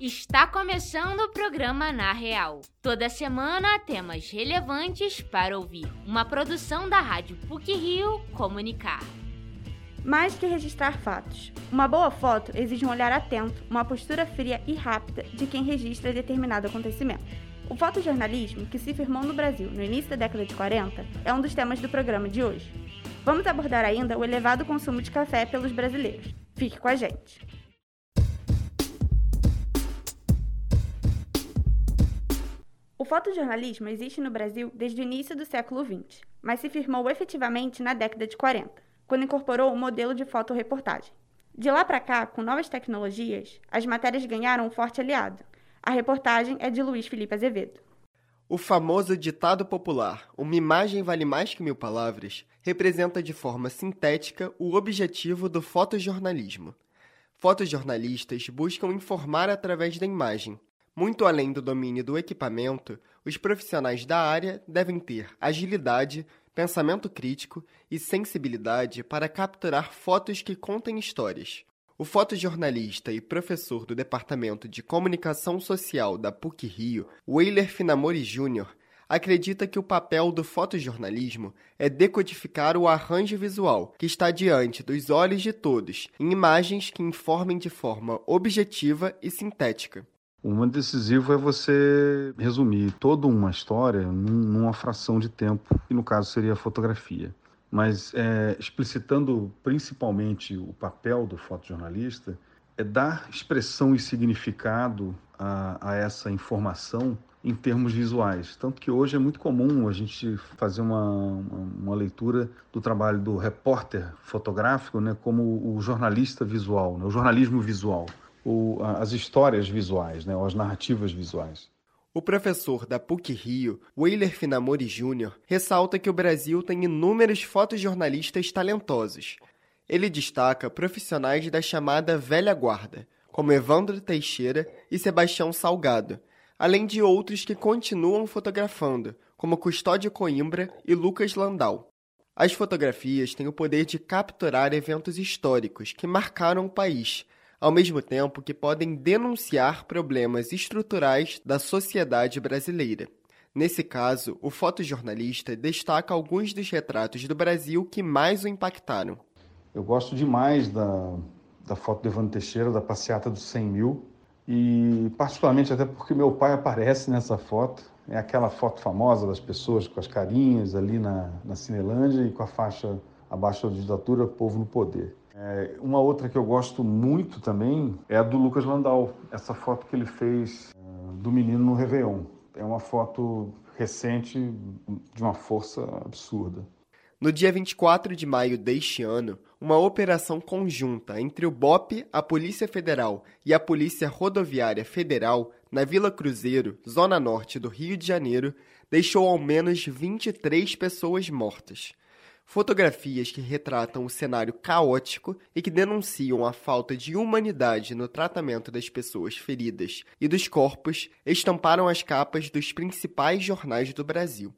Está começando o programa Na Real. Toda semana temas relevantes para ouvir. Uma produção da Rádio PUC Rio Comunicar. Mais que registrar fatos. Uma boa foto exige um olhar atento, uma postura fria e rápida de quem registra determinado acontecimento. O fotojornalismo, que se firmou no Brasil no início da década de 40, é um dos temas do programa de hoje. Vamos abordar ainda o elevado consumo de café pelos brasileiros. Fique com a gente! Fotojornalismo existe no Brasil desde o início do século XX, mas se firmou efetivamente na década de 40, quando incorporou o modelo de fotoreportagem. De lá para cá, com novas tecnologias, as matérias ganharam um forte aliado. A reportagem é de Luiz Felipe Azevedo. O famoso ditado popular, uma imagem vale mais que mil palavras, representa de forma sintética o objetivo do fotojornalismo. Fotojornalistas buscam informar através da imagem, muito além do domínio do equipamento, os profissionais da área devem ter agilidade, pensamento crítico e sensibilidade para capturar fotos que contem histórias. O fotojornalista e professor do Departamento de Comunicação Social da PUC Rio, Weiler Finamori Jr., acredita que o papel do fotojornalismo é decodificar o arranjo visual que está diante dos olhos de todos em imagens que informem de forma objetiva e sintética. Uma decisivo é você resumir toda uma história numa fração de tempo, que no caso seria a fotografia. Mas é, explicitando principalmente o papel do fotojornalista, é dar expressão e significado a, a essa informação em termos visuais. Tanto que hoje é muito comum a gente fazer uma, uma, uma, leitura do trabalho do repórter fotográfico né, como o jornalista visual, né, o jornalismo visual o, as histórias visuais, né, ou as narrativas visuais. O professor da PUC Rio, Weiler Finamori Jr., ressalta que o Brasil tem inúmeros fotojornalistas talentosos. Ele destaca profissionais da chamada velha guarda, como Evandro Teixeira e Sebastião Salgado, além de outros que continuam fotografando, como Custódio Coimbra e Lucas Landau. As fotografias têm o poder de capturar eventos históricos que marcaram o país, ao mesmo tempo que podem denunciar problemas estruturais da sociedade brasileira. Nesse caso, o fotojornalista destaca alguns dos retratos do Brasil que mais o impactaram. Eu gosto demais da, da foto de Evandro Teixeira, da passeata dos 100 mil, e particularmente até porque meu pai aparece nessa foto. É aquela foto famosa das pessoas com as carinhas ali na, na Cinelândia e com a faixa abaixo da ditadura, povo no poder. É, uma outra que eu gosto muito também é a do Lucas Landau, essa foto que ele fez uh, do menino no Réveillon. É uma foto recente de uma força absurda. No dia 24 de maio deste ano, uma operação conjunta entre o BOP, a Polícia Federal e a Polícia Rodoviária Federal na Vila Cruzeiro, zona norte do Rio de Janeiro, deixou ao menos 23 pessoas mortas. Fotografias que retratam o cenário caótico e que denunciam a falta de humanidade no tratamento das pessoas feridas e dos corpos estamparam as capas dos principais jornais do Brasil.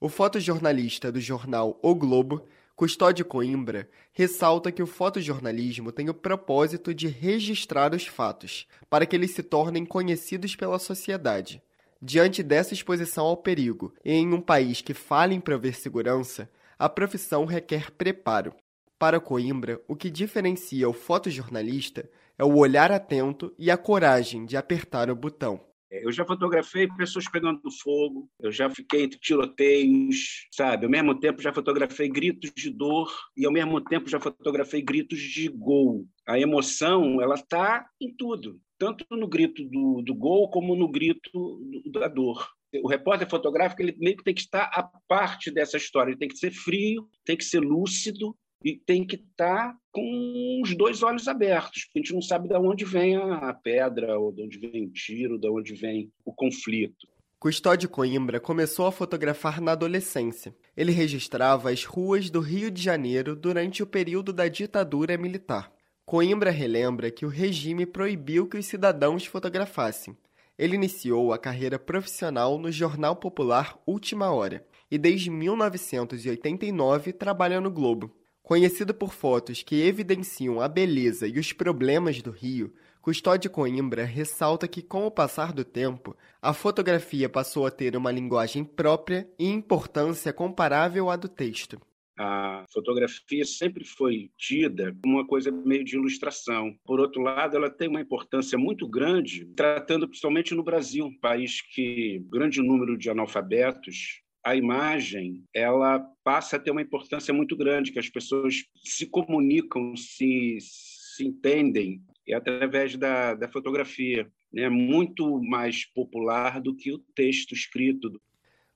O fotojornalista do jornal O Globo, Custódio Coimbra, ressalta que o fotojornalismo tem o propósito de registrar os fatos, para que eles se tornem conhecidos pela sociedade. Diante dessa exposição ao perigo, e em um país que fala em prover segurança, a profissão requer preparo. Para Coimbra, o que diferencia o fotojornalista é o olhar atento e a coragem de apertar o botão. É, eu já fotografei pessoas pegando fogo, eu já fiquei entre tiroteios, sabe? Ao mesmo tempo já fotografei gritos de dor e ao mesmo tempo já fotografei gritos de gol. A emoção, ela está em tudo, tanto no grito do, do gol como no grito do, da dor o repórter fotográfico ele meio que tem que estar a parte dessa história, ele tem que ser frio, tem que ser lúcido e tem que estar com os dois olhos abertos. A gente não sabe de onde vem a pedra, ou de onde vem o tiro, de onde vem o conflito. Custódio Coimbra começou a fotografar na adolescência. Ele registrava as ruas do Rio de Janeiro durante o período da ditadura militar. Coimbra relembra que o regime proibiu que os cidadãos fotografassem. Ele iniciou a carreira profissional no jornal popular Última Hora e desde 1989 trabalha no Globo. Conhecido por fotos que evidenciam a beleza e os problemas do Rio, Custódio Coimbra ressalta que, com o passar do tempo, a fotografia passou a ter uma linguagem própria e importância comparável à do texto. A fotografia sempre foi tida como uma coisa meio de ilustração. Por outro lado, ela tem uma importância muito grande, tratando principalmente no Brasil, um país que grande número de analfabetos, a imagem ela passa a ter uma importância muito grande, que as pessoas se comunicam, se, se entendem e através da, da fotografia. É né? muito mais popular do que o texto escrito.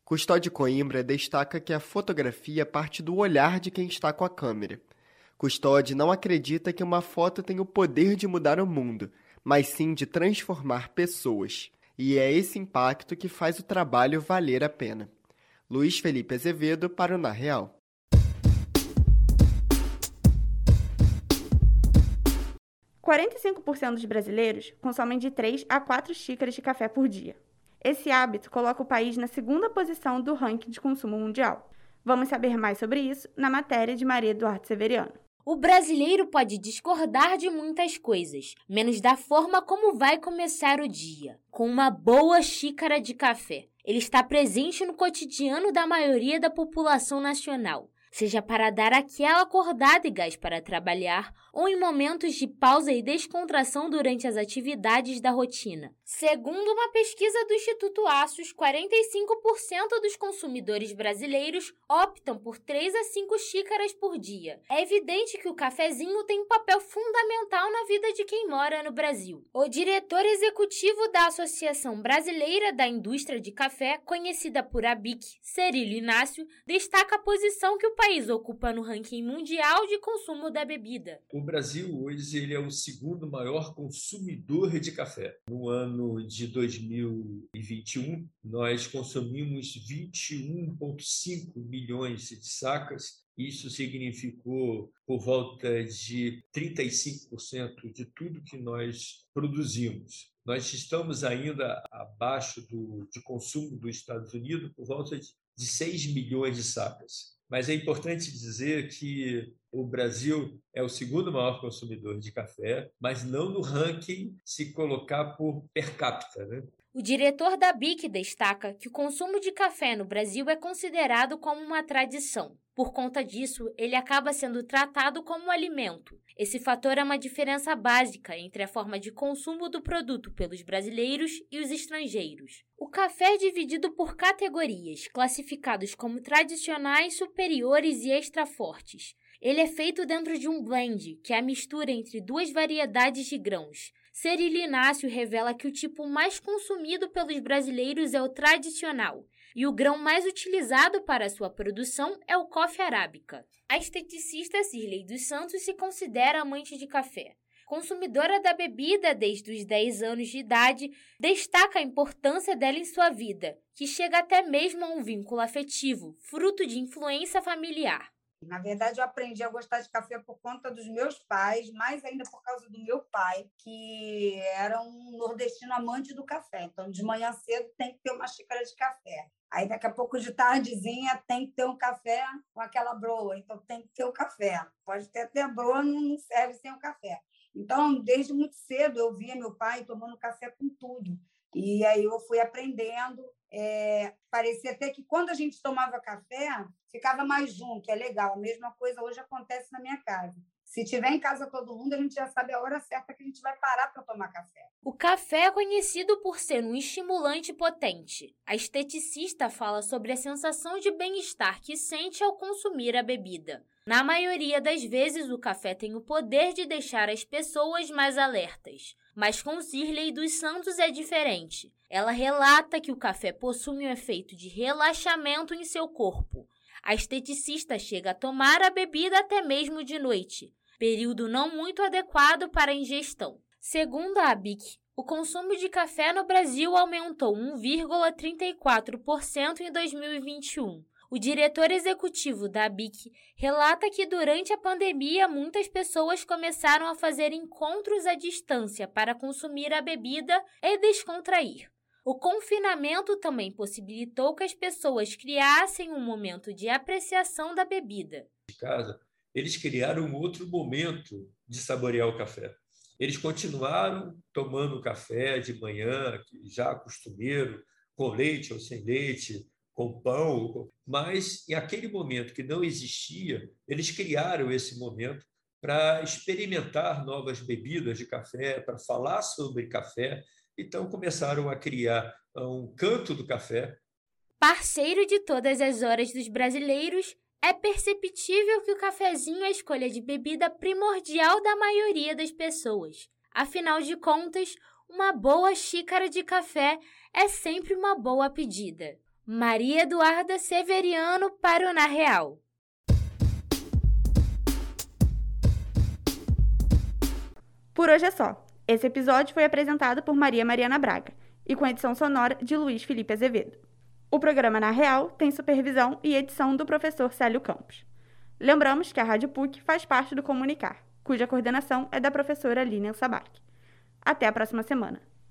Custódio Coimbra destaca que a fotografia parte do olhar de quem está com a câmera. Custódio não acredita que uma foto tem o poder de mudar o mundo, mas sim de transformar pessoas. E é esse impacto que faz o trabalho valer a pena. Luiz Felipe Azevedo para o Na Real. 45% dos brasileiros consomem de 3 a 4 xícaras de café por dia. Esse hábito coloca o país na segunda posição do ranking de consumo mundial. Vamos saber mais sobre isso na matéria de Maria Eduardo Severiano. O brasileiro pode discordar de muitas coisas, menos da forma como vai começar o dia, com uma boa xícara de café. Ele está presente no cotidiano da maioria da população nacional seja para dar aquela acordada e gás para trabalhar, ou em momentos de pausa e descontração durante as atividades da rotina. Segundo uma pesquisa do Instituto Aços, 45% dos consumidores brasileiros optam por 3 a 5 xícaras por dia. É evidente que o cafezinho tem um papel fundamental na vida de quem mora no Brasil. O diretor executivo da Associação Brasileira da Indústria de Café, conhecida por ABIC, Cerílio Inácio, destaca a posição que o país ocupa no ranking mundial de consumo da bebida. O Brasil hoje ele é o segundo maior consumidor de café. No ano de 2021, nós consumimos 21,5 milhões de sacas isso significou por volta de 35% de tudo que nós produzimos. Nós estamos ainda abaixo do, de consumo dos Estados Unidos por volta de 6 milhões de sacas. Mas é importante dizer que o Brasil é o segundo maior consumidor de café, mas não no ranking se colocar por per capita. Né? O diretor da BIC destaca que o consumo de café no Brasil é considerado como uma tradição. Por conta disso, ele acaba sendo tratado como alimento. Esse fator é uma diferença básica entre a forma de consumo do produto pelos brasileiros e os estrangeiros. O café é dividido por categorias, classificados como tradicionais, superiores e extra fortes. Ele é feito dentro de um blend, que é a mistura entre duas variedades de grãos, Serilinácio revela que o tipo mais consumido pelos brasileiros é o tradicional e o grão mais utilizado para sua produção é o coffee arábica. A esteticista Cirlei dos Santos se considera amante de café. Consumidora da bebida desde os 10 anos de idade, destaca a importância dela em sua vida, que chega até mesmo a um vínculo afetivo, fruto de influência familiar. Na verdade, eu aprendi a gostar de café por conta dos meus pais, mais ainda por causa do meu pai, que era um nordestino amante do café. Então, de manhã cedo tem que ter uma xícara de café. Aí, daqui a pouco, de tardezinha, tem que ter um café com aquela broa. Então, tem que ter o café. Pode ter até broa, não serve sem o café. Então, desde muito cedo, eu via meu pai tomando café com tudo. E aí eu fui aprendendo é, parecia até que quando a gente tomava café, ficava mais junto, é legal. A mesma coisa hoje acontece na minha casa. Se tiver em casa todo mundo, a gente já sabe a hora certa que a gente vai parar para tomar café. O café é conhecido por ser um estimulante potente. A esteticista fala sobre a sensação de bem-estar que sente ao consumir a bebida. Na maioria das vezes, o café tem o poder de deixar as pessoas mais alertas. Mas com Cirlei dos Santos é diferente. Ela relata que o café possui um efeito de relaxamento em seu corpo. A esteticista chega a tomar a bebida até mesmo de noite, período não muito adequado para a ingestão. Segundo a ABIC, o consumo de café no Brasil aumentou 1,34% em 2021. O diretor executivo da ABIC relata que durante a pandemia muitas pessoas começaram a fazer encontros à distância para consumir a bebida e descontrair. O confinamento também possibilitou que as pessoas criassem um momento de apreciação da bebida. De casa, eles criaram um outro momento de saborear o café. Eles continuaram tomando café de manhã, já costumeiro, com leite ou sem leite, com pão, mas em aquele momento que não existia, eles criaram esse momento para experimentar novas bebidas de café, para falar sobre café. Então começaram a criar um canto do café. Parceiro de todas as horas dos brasileiros, é perceptível que o cafezinho é a escolha de bebida primordial da maioria das pessoas. Afinal de contas, uma boa xícara de café é sempre uma boa pedida. Maria Eduarda Severiano para o Na Real. Por hoje é só. Esse episódio foi apresentado por Maria Mariana Braga e com edição sonora de Luiz Felipe Azevedo. O programa Na Real tem supervisão e edição do professor Célio Campos. Lembramos que a Rádio PUC faz parte do Comunicar, cuja coordenação é da professora Lilian Sabac. Até a próxima semana.